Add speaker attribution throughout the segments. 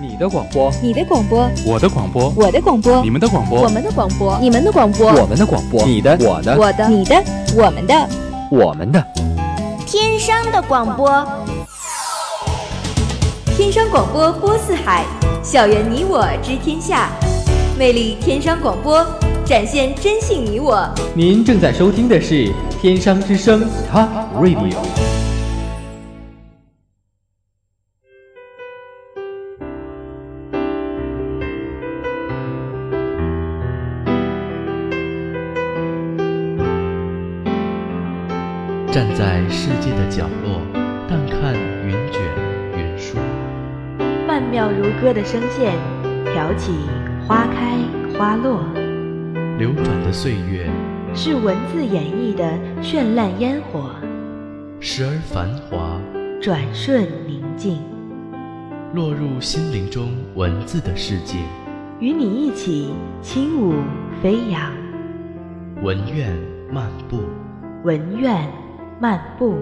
Speaker 1: 你的广播，
Speaker 2: 你的广播，
Speaker 3: 我的广播，
Speaker 2: 我的广播，
Speaker 3: 你们的广播，
Speaker 2: 我们的广播，你们的广播，
Speaker 1: 我们的广播，你的，我的，
Speaker 2: 我的，你的，我们的，
Speaker 1: 我们的，
Speaker 4: 天生的广播，
Speaker 5: 天生广播播四海，校园你我知天下，魅力天生广播，展现真性你我。
Speaker 1: 您正在收听的是天商之声 Top Radio。
Speaker 6: 声线，挑起花开花落。
Speaker 7: 流转的岁月，
Speaker 6: 是文字演绎的绚烂烟火，
Speaker 7: 时而繁华，
Speaker 6: 转瞬宁静。
Speaker 7: 落入心灵中文字的世界，
Speaker 6: 与你一起轻舞飞扬。
Speaker 7: 文苑漫步，
Speaker 6: 文苑漫步。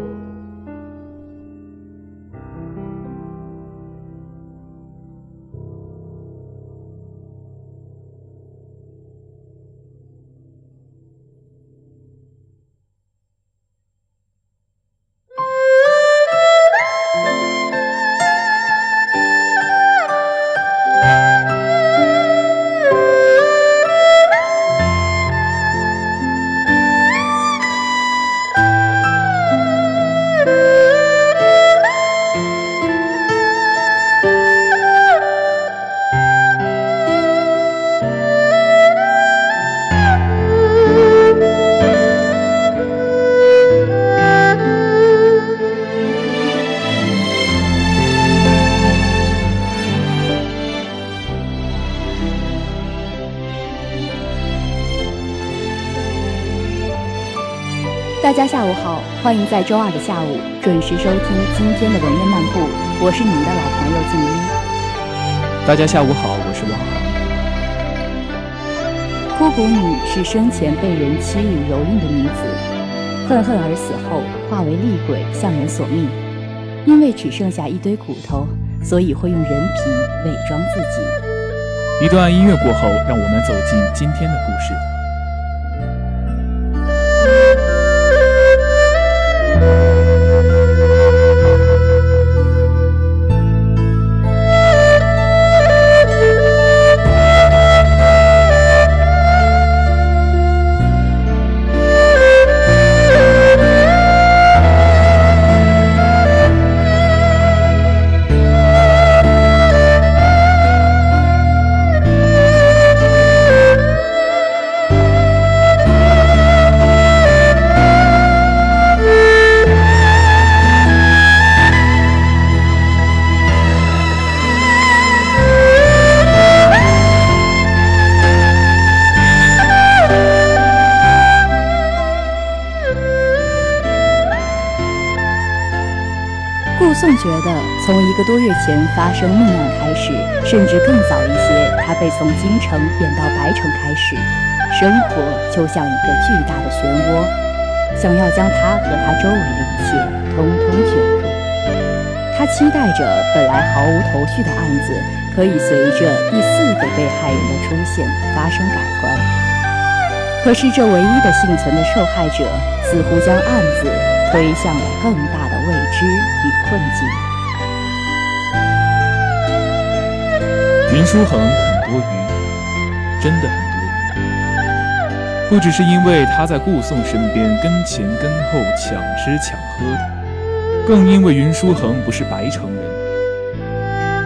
Speaker 2: 欢迎在周二的下午准时收听今天的文苑漫步，我是你们的老朋友静一。
Speaker 3: 大家下午好，我是王航。
Speaker 2: 枯骨女是生前被人欺辱蹂躏的女子，恨恨而死后化为厉鬼向人索命。因为只剩下一堆骨头，所以会用人皮伪装自己。
Speaker 3: 一段音乐过后，让我们走进今天的故事。
Speaker 2: 顾颂觉得，从一个多月前发生命案开始，甚至更早一些，他被从京城贬到白城开始，生活就像一个巨大的漩涡，想要将他和他周围的一切通通卷入。他期待着本来毫无头绪的案子，可以随着第四个被害人的出现发生改观。可是这唯一的幸存的受害者，似乎将案子推向了更大的未知困境。
Speaker 3: 云书恒很多余，真的很多余。不只是因为他在顾颂身边跟前跟后抢吃抢喝的，更因为云书恒不是白城人，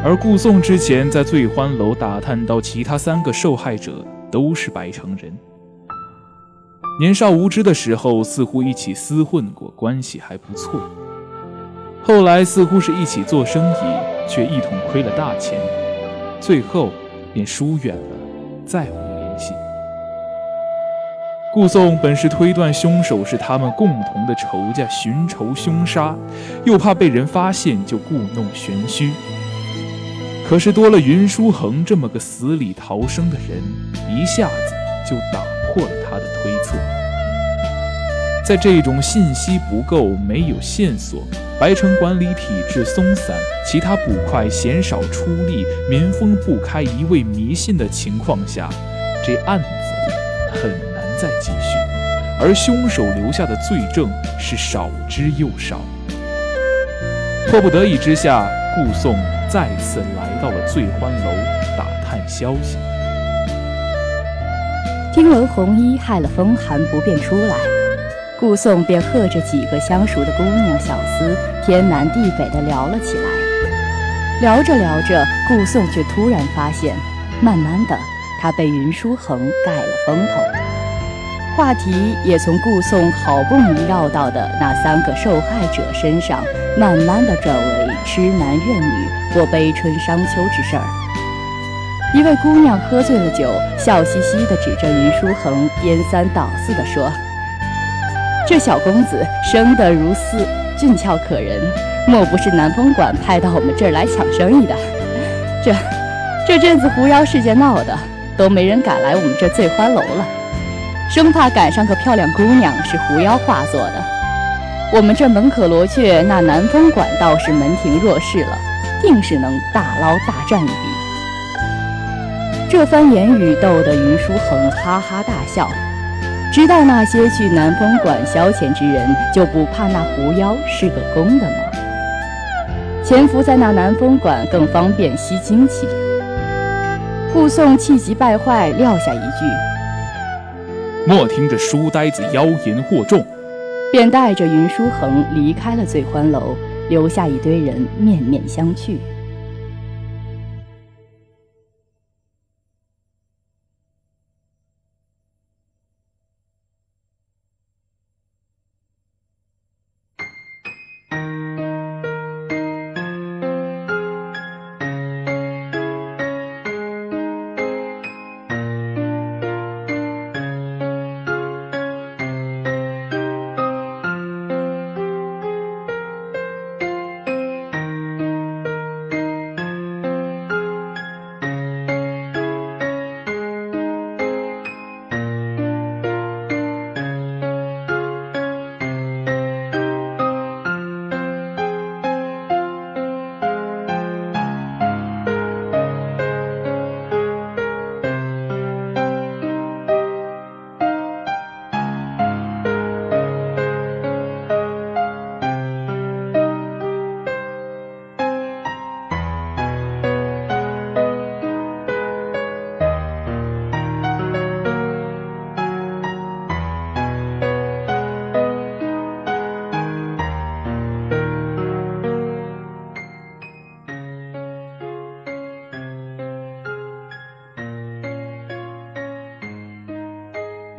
Speaker 3: 而顾颂之前在醉欢楼打探到其他三个受害者都是白城人。年少无知的时候，似乎一起厮混过，关系还不错。后来似乎是一起做生意，却一同亏了大钱，最后便疏远了，再无联系。顾颂本是推断凶手是他们共同的仇家，寻仇凶杀，又怕被人发现，就故弄玄虚。可是多了云书恒这么个死里逃生的人，一下子就打破了他的推测。在这种信息不够、没有线索、白城管理体制松散，其他捕快鲜少出力，民风不开，一味迷信的情况下，这案子很难再继续，而凶手留下的罪证是少之又少。迫不得已之下，顾宋再次来到了醉欢楼打探消息。
Speaker 2: 听闻红衣害了风寒不便出来。顾宋便和着几个相熟的姑娘小厮，天南地北的聊了起来。聊着聊着，顾宋却突然发现，慢慢的，他被云书恒盖了风头。话题也从顾宋好不容易绕到的那三个受害者身上，慢慢的转为痴男怨女或悲春伤秋之事儿。一位姑娘喝醉了酒，笑嘻嘻的指着云书恒，颠三倒四的说。这小公子生得如斯俊俏可人，莫不是南风馆派到我们这儿来抢生意的？这这阵子狐妖事件闹的，都没人敢来我们这醉欢楼了，生怕赶上个漂亮姑娘是狐妖化作的。我们这门可罗雀，那南风馆倒是门庭若市了，定是能大捞大赚一笔。这番言语逗得云书恒哈哈大笑。知道那些去南风馆消遣之人，就不怕那狐妖是个公的吗？潜伏在那南风馆更方便吸精气。顾宋气急败坏，撂下一句：“
Speaker 3: 莫听这书呆子妖言惑众。”
Speaker 2: 便带着云书恒离开了醉欢楼，留下一堆人面面相觑。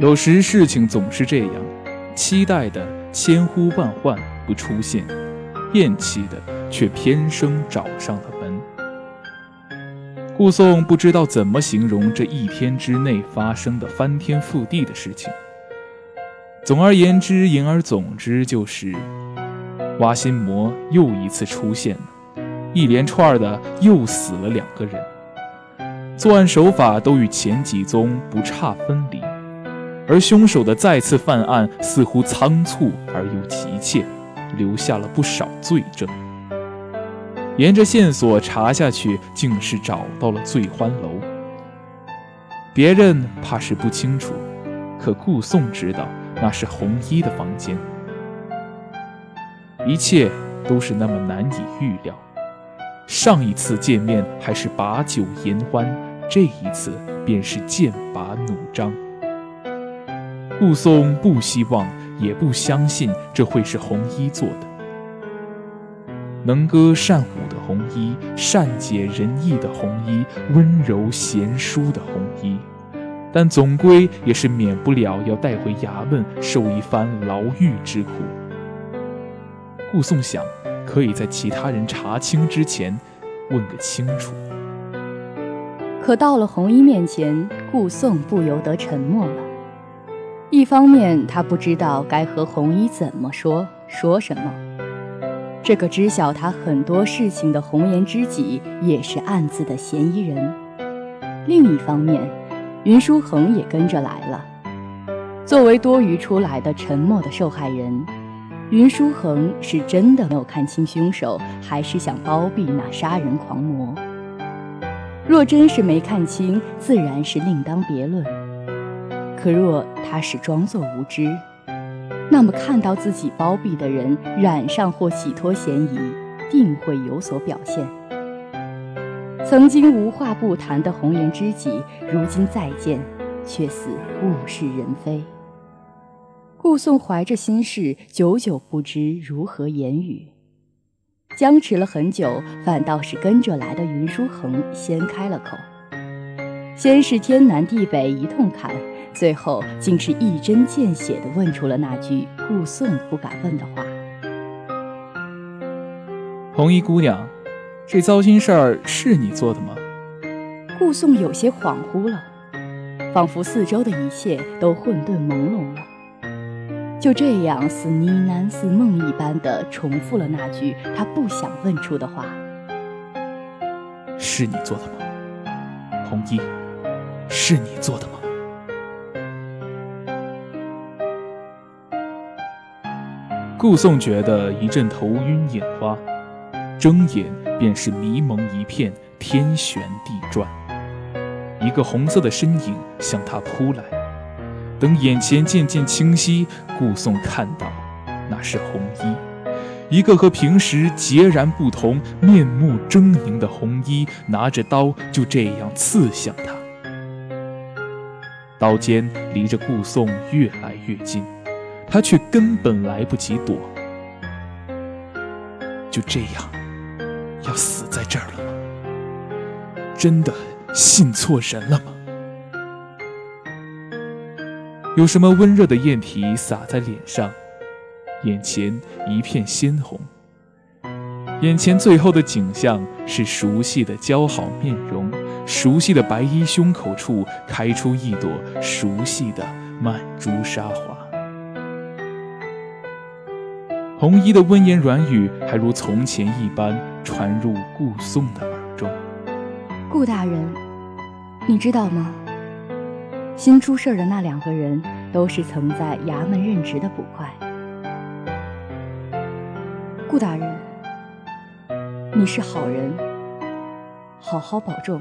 Speaker 3: 有时事情总是这样，期待的千呼万唤不出现，厌弃的却偏生找上了门。顾宋不知道怎么形容这一天之内发生的翻天覆地的事情。总而言之，言而总之，就是挖心魔又一次出现了，一连串的又死了两个人，作案手法都与前几宗不差分离。而凶手的再次犯案似乎仓促而又急切，留下了不少罪证。沿着线索查下去，竟是找到了醉欢楼。别人怕是不清楚，可顾宋知道那是红衣的房间。一切都是那么难以预料。上一次见面还是把酒言欢，这一次便是剑拔弩张。顾松不希望，也不相信这会是红衣做的。能歌善舞的红衣，善解人意的红衣，温柔贤淑的红衣，但总归也是免不了要带回衙门受一番牢狱之苦。顾宋想，可以在其他人查清之前，问个清楚。
Speaker 2: 可到了红衣面前，顾宋不由得沉默了。一方面，他不知道该和红衣怎么说，说什么。这个知晓他很多事情的红颜知己，也是暗自的嫌疑人。另一方面，云书恒也跟着来了。作为多余出来的沉默的受害人，云书恒是真的没有看清凶手，还是想包庇那杀人狂魔？若真是没看清，自然是另当别论。可若他是装作无知，那么看到自己包庇的人染上或洗脱嫌疑，定会有所表现。曾经无话不谈的红颜知己，如今再见，却似物是人非。顾颂怀着心事，久久不知如何言语。僵持了很久，反倒是跟着来的云书恒先开了口。先是天南地北一通砍，最后竟是一针见血地问出了那句顾宋不敢问的话：“
Speaker 3: 红衣姑娘，这糟心事儿是你做的吗？”
Speaker 2: 顾宋有些恍惚了，仿佛四周的一切都混沌朦胧了。就这样，似呢喃似梦一般的重复了那句他不想问出的话：“
Speaker 3: 是你做的吗，红衣？是你做的吗？”顾颂觉得一阵头晕眼花，睁眼便是迷蒙一片，天旋地转，一个红色的身影向他扑来。等眼前渐渐清晰，顾颂看到，那是红衣，一个和平时截然不同、面目狰狞的红衣，拿着刀就这样刺向他。刀尖离着顾颂越来越近，他却根本来不及躲。就这样，要死在这儿了吗？真的信错人了吗？有什么温热的液体洒在脸上，眼前一片鲜红。眼前最后的景象是熟悉的姣好面容，熟悉的白衣胸口处开出一朵熟悉的曼珠沙华。红衣的温言软语还如从前一般传入顾颂的耳中。
Speaker 2: 顾大人，你知道吗？新出事的那两个人，都是曾在衙门任职的捕快。顾大人，你是好人，好好保重。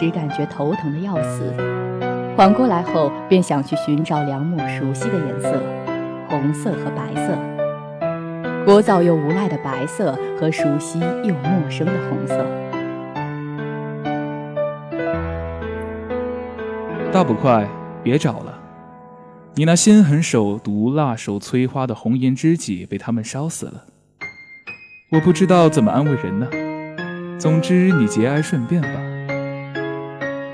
Speaker 2: 只感觉头疼的要死，缓过来后便想去寻找梁木熟悉的颜色，红色和白色，聒噪又无赖的白色和熟悉又陌生的红色。
Speaker 3: 大捕快，别找了，你那心狠手毒、辣手摧花的红颜知己被他们烧死了，我不知道怎么安慰人呢。总之，你节哀顺变吧。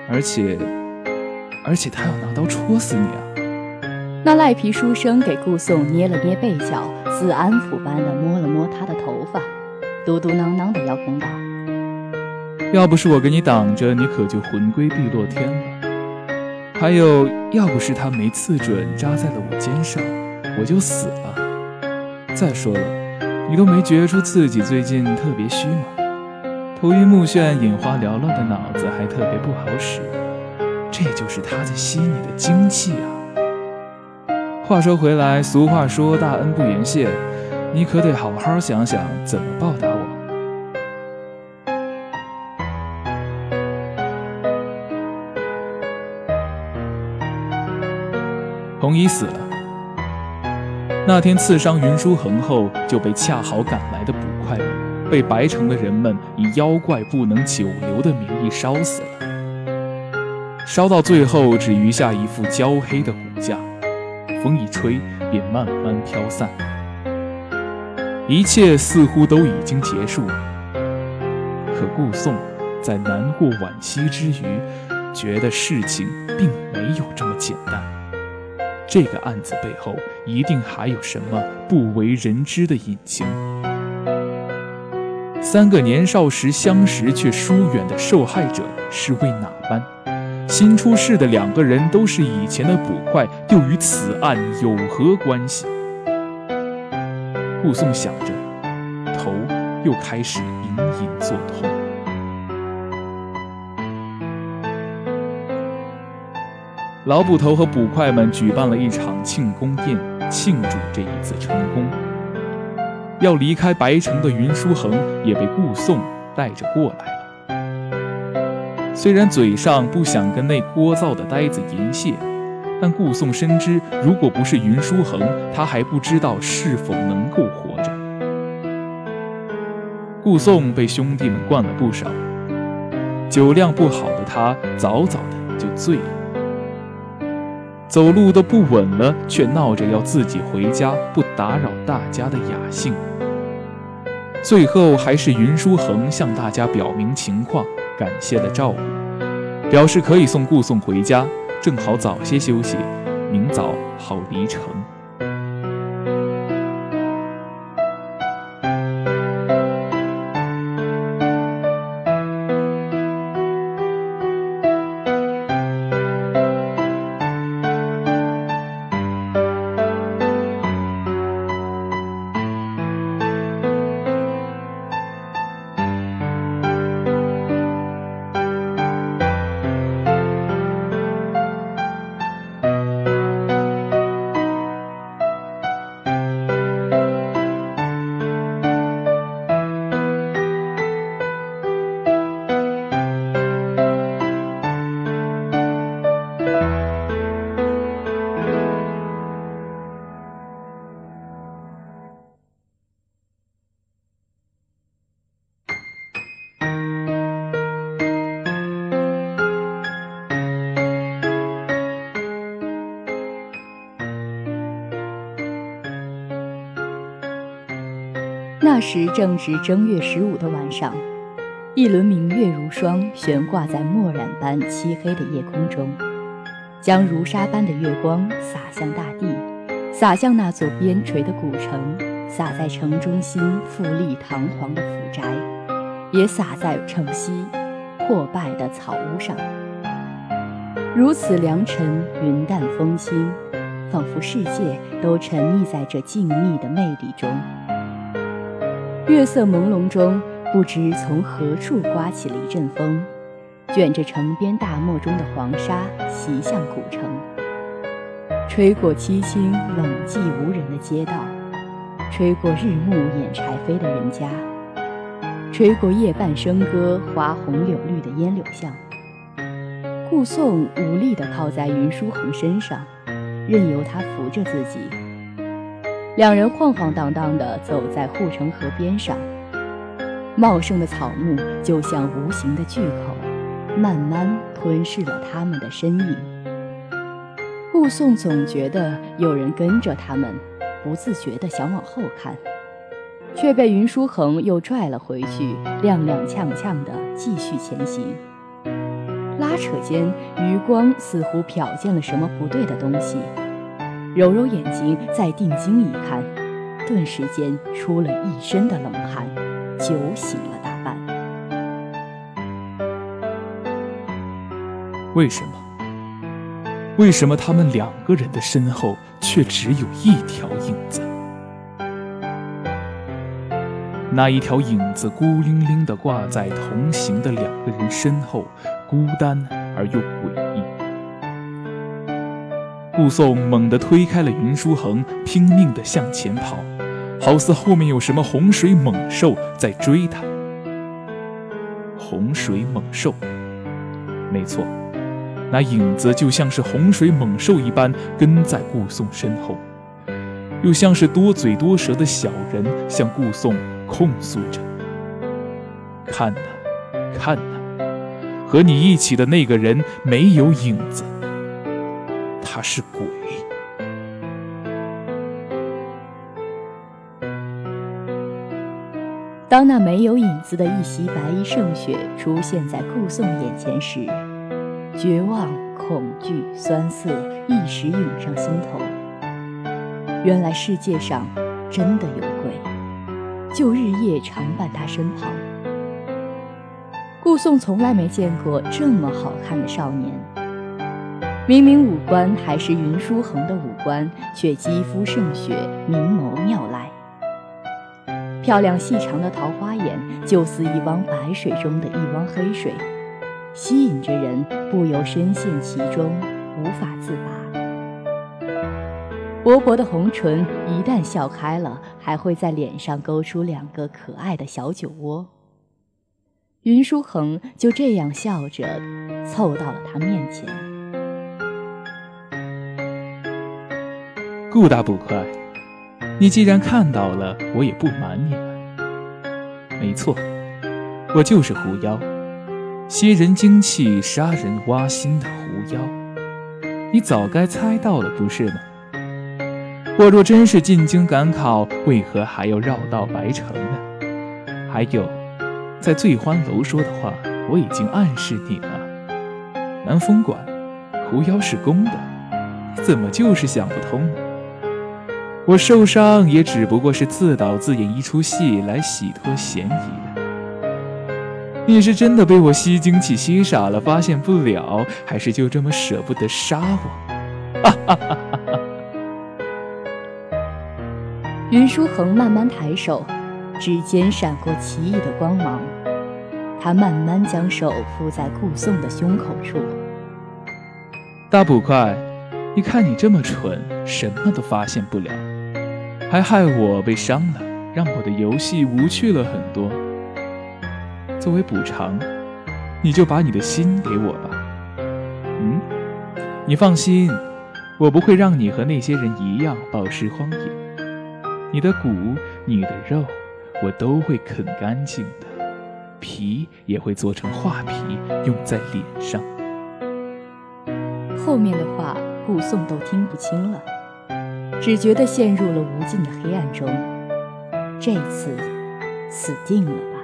Speaker 3: 而且，而且他要拿刀戳死你啊！
Speaker 2: 那赖皮书生给顾颂捏了捏背角，似安抚般的摸了摸他的头发，嘟嘟囔囔的要公道：“
Speaker 3: 要不是我给你挡着，你可就魂归碧落天了。还有，要不是他没刺准扎在了我肩上，我就死了。再说了，你都没觉出自己最近特别虚吗？”头晕目眩、眼花缭乱的脑子还特别不好使，这就是他在吸你的精气啊！话说回来，俗话说“大恩不言谢”，你可得好好想想怎么报答我。红衣死了。那天刺伤云书恒后，就被恰好赶来的捕，被白城的人们以妖怪不能久留的名义烧死了。烧到最后，只余下一副焦黑的骨架，风一吹便慢慢飘散。一切似乎都已经结束了。可顾宋在难过惋惜之余，觉得事情并没有这么简单。这个案子背后一定还有什么不为人知的隐情。三个年少时相识却疏远的受害者是为哪般？新出事的两个人都是以前的捕快，又与此案有何关系？顾宋想着，头又开始隐隐作痛。老捕头和捕快们举办了一场庆功宴，庆祝这一次成功。要离开白城的云书恒也被顾宋带着过来了。虽然嘴上不想跟那聒噪的呆子言谢，但顾宋深知，如果不是云书恒，他还不知道是否能够活着。顾宋被兄弟们灌了不少，酒量不好的他早早的就醉了。走路都不稳了，却闹着要自己回家，不打扰大家的雅兴。最后还是云书恒向大家表明情况，感谢了照顾，表示可以送顾送回家，正好早些休息，明早好离城。
Speaker 2: 那时正值正月十五的晚上，一轮明月如霜悬挂在墨染般漆黑的夜空中，将如纱般的月光洒向大地，洒向那座边陲的古城，洒在城中心富丽堂皇的府宅，也洒在城西破败的草屋上。如此良辰，云淡风轻，仿佛世界都沉溺在这静谧的魅力中。月色朦胧中，不知从何处刮起了一阵风，卷着城边大漠中的黄沙袭向古城，吹过凄清冷寂无人的街道，吹过日暮掩柴扉的人家，吹过夜半笙歌花红柳绿的烟柳巷。顾宋无力地靠在云书恒身上，任由他扶着自己。两人晃晃荡荡地走在护城河边上，茂盛的草木就像无形的巨口，慢慢吞噬了他们的身影。顾宋总觉得有人跟着他们，不自觉地想往后看，却被云书恒又拽了回去，踉踉跄跄地继续前行。拉扯间，余光似乎瞟见了什么不对的东西。揉揉眼睛，再定睛一看，顿时间出了一身的冷汗，酒醒了大半。
Speaker 3: 为什么？为什么他们两个人的身后却只有一条影子？那一条影子孤零零地挂在同行的两个人身后，孤单而又诡异。顾宋猛地推开了云书恒，拼命地向前跑，好似后面有什么洪水猛兽在追他。洪水猛兽，没错，那影子就像是洪水猛兽一般跟在顾宋身后，又像是多嘴多舌的小人向顾宋控诉着：“看呐，看呐，和你一起的那个人没有影子，他是鬼。”
Speaker 2: 当那没有影子的一袭白衣胜雪出现在顾宋眼前时，绝望、恐惧、酸涩一时涌上心头。原来世界上真的有鬼，就日夜常伴他身旁。顾宋从来没见过这么好看的少年，明明五官还是云舒衡的五官，却肌肤胜雪，明眸妙睐。漂亮细长的桃花眼，就似一汪白水中的一汪黑水，吸引着人，不由深陷其中，无法自拔。薄薄的红唇一旦笑开了，还会在脸上勾出两个可爱的小酒窝。云舒衡就这样笑着，凑到了他面前。
Speaker 3: 顾大捕快。你既然看到了，我也不瞒你了。没错，我就是狐妖，吸人精气、杀人挖心的狐妖。你早该猜到了，不是吗？我若真是进京赶考，为何还要绕道白城呢？还有，在醉欢楼说的话，我已经暗示你了。南风馆，狐妖是公的，怎么就是想不通呢？我受伤也只不过是自导自演一出戏来洗脱嫌疑的。你是真的被我吸精气吸傻了，发现不了，还是就这么舍不得杀我？哈哈哈哈哈！
Speaker 2: 云舒恒慢慢抬手，指尖闪过奇异的光芒。他慢慢将手敷在顾宋的胸口处。
Speaker 3: 大捕快，你看你这么蠢，什么都发现不了。还害我被伤了，让我的游戏无趣了很多。作为补偿，你就把你的心给我吧。嗯，你放心，我不会让你和那些人一样暴尸荒野。你的骨、你的肉，我都会啃干净的，皮也会做成画皮，用在脸上。
Speaker 2: 后面的话，顾宋都听不清了。只觉得陷入了无尽的黑暗中，这次死定了。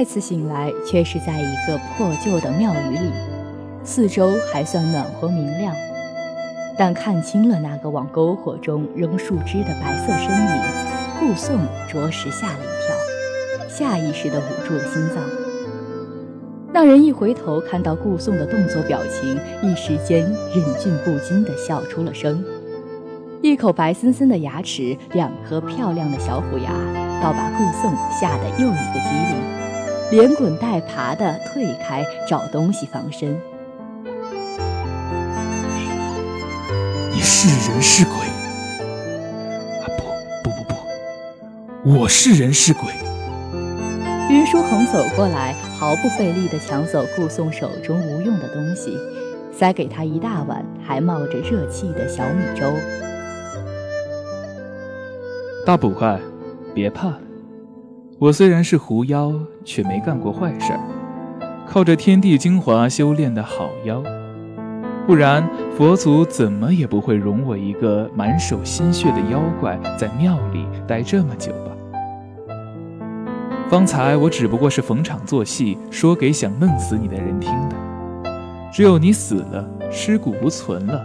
Speaker 2: 再次醒来，却是在一个破旧的庙宇里，四周还算暖和明亮，但看清了那个往篝火中扔树枝的白色身影，顾宋着实吓了一跳，下意识地捂住了心脏。那人一回头，看到顾宋的动作表情，一时间忍俊不禁地笑出了声，一口白森森的牙齿，两颗漂亮的小虎牙，倒把顾宋吓得又一个机灵。连滚带爬地退开，找东西防身。
Speaker 3: 你是人是鬼？啊，不不不不，我是人是鬼。
Speaker 2: 云书恒走过来，毫不费力地抢走顾宋手中无用的东西，塞给他一大碗还冒着热气的小米粥。
Speaker 3: 大捕快，别怕了，我虽然是狐妖，却没干过坏事儿，靠着天地精华修炼的好妖。不然，佛祖怎么也不会容我一个满手鲜血的妖怪在庙里待这么久吧？方才我只不过是逢场作戏，说给想弄死你的人听的。只有你死了，尸骨无存了，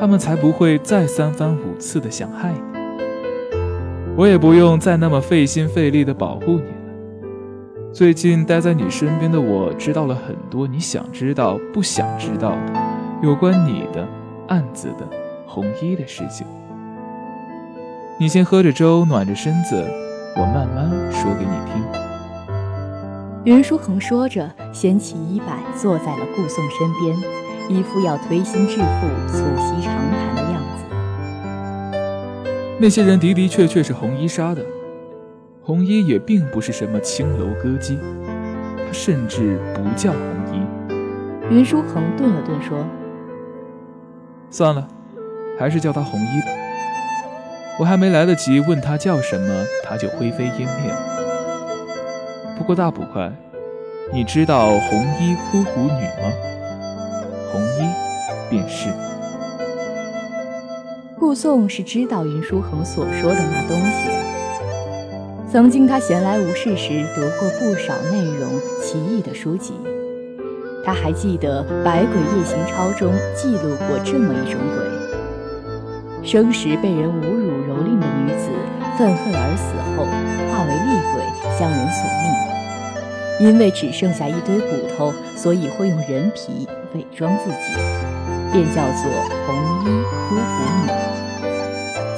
Speaker 3: 他们才不会再三番五次的想害你。我也不用再那么费心费力的保护你了。最近待在你身边的我，知道了很多你想知道、不想知道的。有关你的案子的红衣的事情，你先喝着粥暖着身子，我慢慢说给你听。
Speaker 2: 云书恒说着，掀起衣摆，坐在了顾宋身边，一副要推心置腹、促膝长谈。
Speaker 3: 那些人的的确确是红衣杀的，红衣也并不是什么青楼歌姬，他甚至不叫红衣。
Speaker 2: 云书恒顿了顿，说。
Speaker 3: 算了，还是叫他红衣吧。我还没来得及问他叫什么，他就灰飞烟灭了。不过大捕快，你知道红衣枯骨女吗？红衣便是。
Speaker 2: 顾宋是知道云书恒所说的那东西的。曾经他闲来无事时读过不少内容奇异的书籍。他还记得《百鬼夜行抄》中记录过这么一种鬼：生时被人侮辱蹂躏的女子，愤恨而死后化为厉鬼向人索命。因为只剩下一堆骨头，所以会用人皮伪装自己，便叫做红衣枯骨女。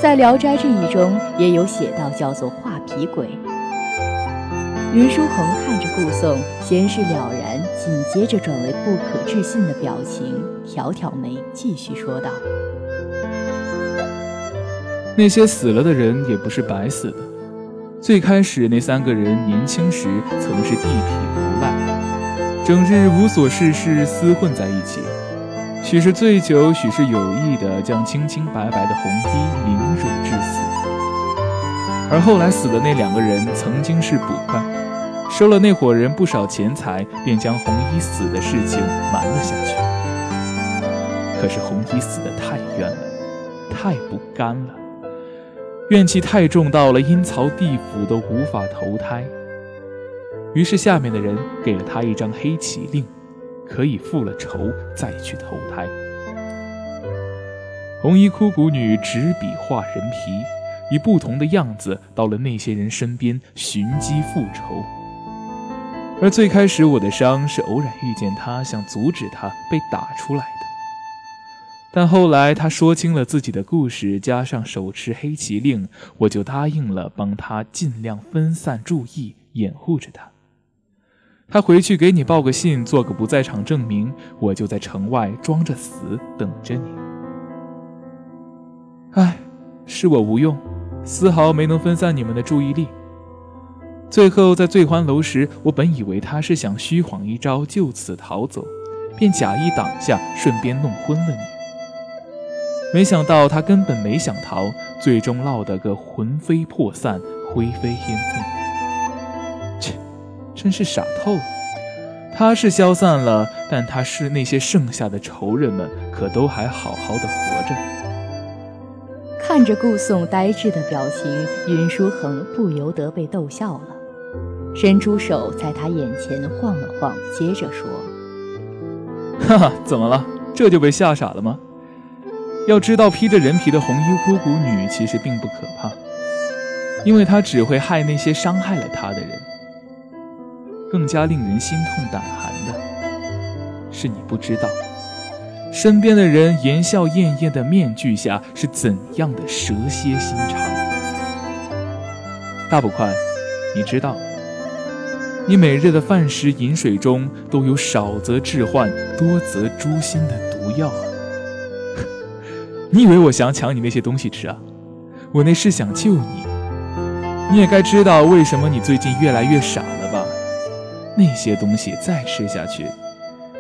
Speaker 2: 在《聊斋志异》中也有写到，叫做画皮鬼。云书恒看着顾宋，先是了然，紧接着转为不可置信的表情，挑挑眉，继续说道：“
Speaker 3: 那些死了的人也不是白死的。最开始那三个人年轻时曾是地痞无赖，整日无所事事，厮混在一起，许是醉酒，许是有意的将清清白白的红衣凌辱致死。而后来死的那两个人，曾经是捕快。”收了那伙人不少钱财，便将红衣死的事情瞒了下去。可是红衣死的太冤了，太不甘了，怨气太重，到了阴曹地府都无法投胎。于是下面的人给了他一张黑棋令，可以复了仇再去投胎。红衣枯骨女执笔画人皮，以不同的样子到了那些人身边寻机复仇。而最开始我的伤是偶然遇见他，想阻止他被打出来的。但后来他说清了自己的故事，加上手持黑旗令，我就答应了帮他尽量分散注意，掩护着他。他回去给你报个信，做个不在场证明，我就在城外装着死等着你。唉，是我无用，丝毫没能分散你们的注意力。最后在醉欢楼时，我本以为他是想虚晃一招就此逃走，便假意挡下，顺便弄昏了你。没想到他根本没想逃，最终落得个魂飞魄散、灰飞烟灭。切，真是傻透了。他是消散了，但他是那些剩下的仇人们，可都还好好的活着。
Speaker 2: 看着顾宋呆滞的表情，云书恒不由得被逗笑了。伸出手在他眼前晃了晃，接着说：“
Speaker 3: 哈哈，怎么了？这就被吓傻了吗？要知道，披着人皮的红衣巫蛊女其实并不可怕，因为她只会害那些伤害了她的人。更加令人心痛胆寒的是，你不知道，身边的人言笑晏晏的面具下是怎样的蛇蝎心肠。大捕快，你知道？”你每日的饭食、饮水中都有少则致幻，多则诛心的毒药啊！你以为我想抢你那些东西吃啊？我那是想救你。你也该知道为什么你最近越来越傻了吧？那些东西再吃下去，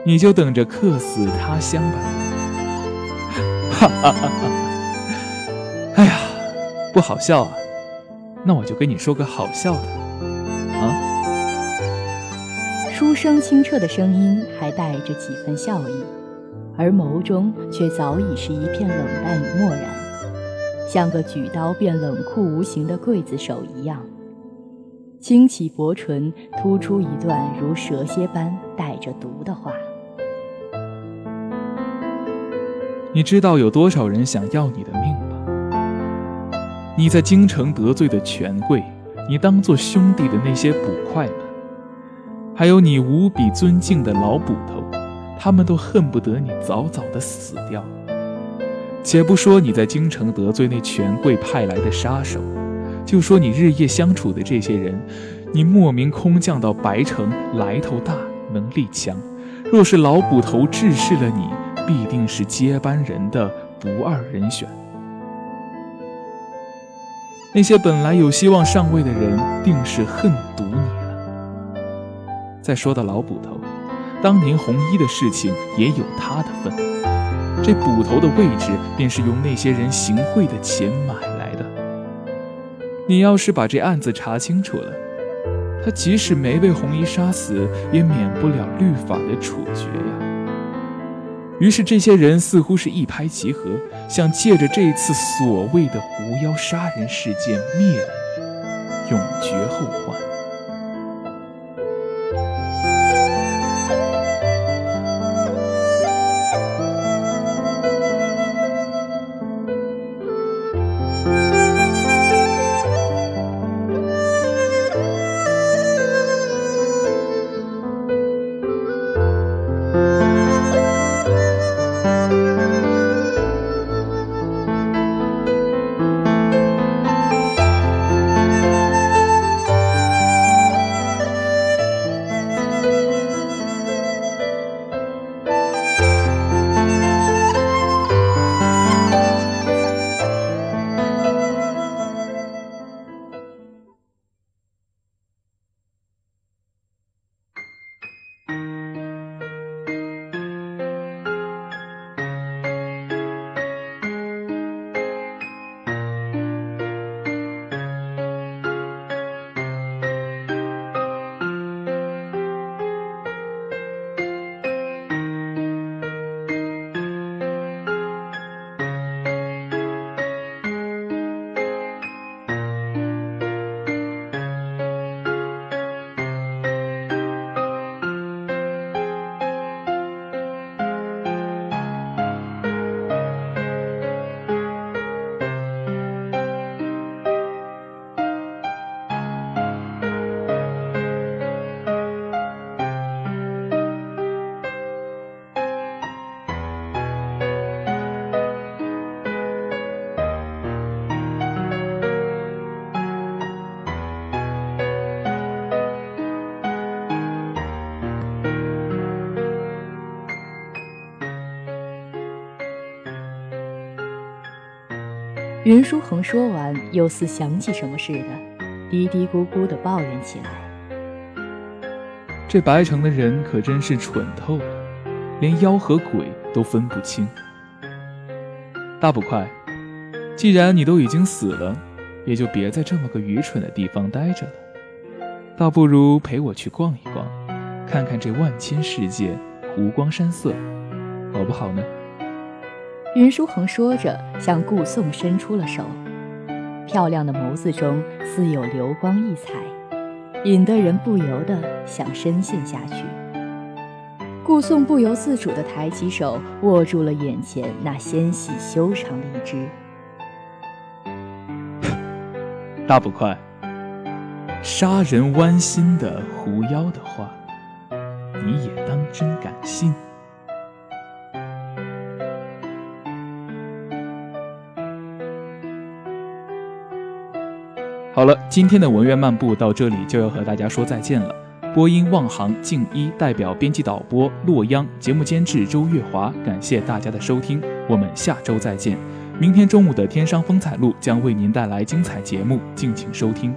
Speaker 3: 你就等着客死他乡吧。哈哈哈哈！哎呀，不好笑啊。那我就跟你说个好笑的啊。
Speaker 2: 书生清澈的声音还带着几分笑意，而眸中却早已是一片冷淡与漠然。像个举刀便冷酷无情的刽子手一样，轻启薄唇，突出一段如蛇蝎般带着毒的话。
Speaker 3: 你知道有多少人想要你的命吗？你在京城得罪的权贵，你当做兄弟的那些捕快们，还有你无比尊敬的老捕头，他们都恨不得你早早的死掉。且不说你在京城得罪那权贵派来的杀手，就说你日夜相处的这些人，你莫名空降到白城，来头大，能力强。若是老捕头治世了，你必定是接班人的不二人选。那些本来有希望上位的人，定是恨毒你了。再说到老捕头，当年红衣的事情也有他的份。这捕头的位置，便是用那些人行贿的钱买的。你要是把这案子查清楚了，他即使没被红衣杀死，也免不了律法的处决呀。于是这些人似乎是一拍即合，想借着这次所谓的狐妖杀人事件灭了你，永绝后患。
Speaker 2: 云书恒说完，又似想起什么似的，嘀嘀咕咕地抱怨起来：“
Speaker 3: 这白城的人可真是蠢透了，连妖和鬼都分不清。大捕快，既然你都已经死了，也就别在这么个愚蠢的地方待着了，倒不如陪我去逛一逛，看看这万千世界，湖光山色，好不好呢？”
Speaker 2: 云书恒说着，向顾颂伸出了手，漂亮的眸子中似有流光溢彩，引得人不由得想深陷下去。顾颂不由自主地抬起手，握住了眼前那纤细修长的一只。
Speaker 3: 大捕快，杀人剜心的狐妖的话，你也当真敢信？好了，今天的文苑漫步到这里就要和大家说再见了。播音望航静一，代表编辑导播洛央，节目监制周月华，感谢大家的收听，我们下周再见。明天中午的《天商风采录》将为您带来精彩节目，敬请收听。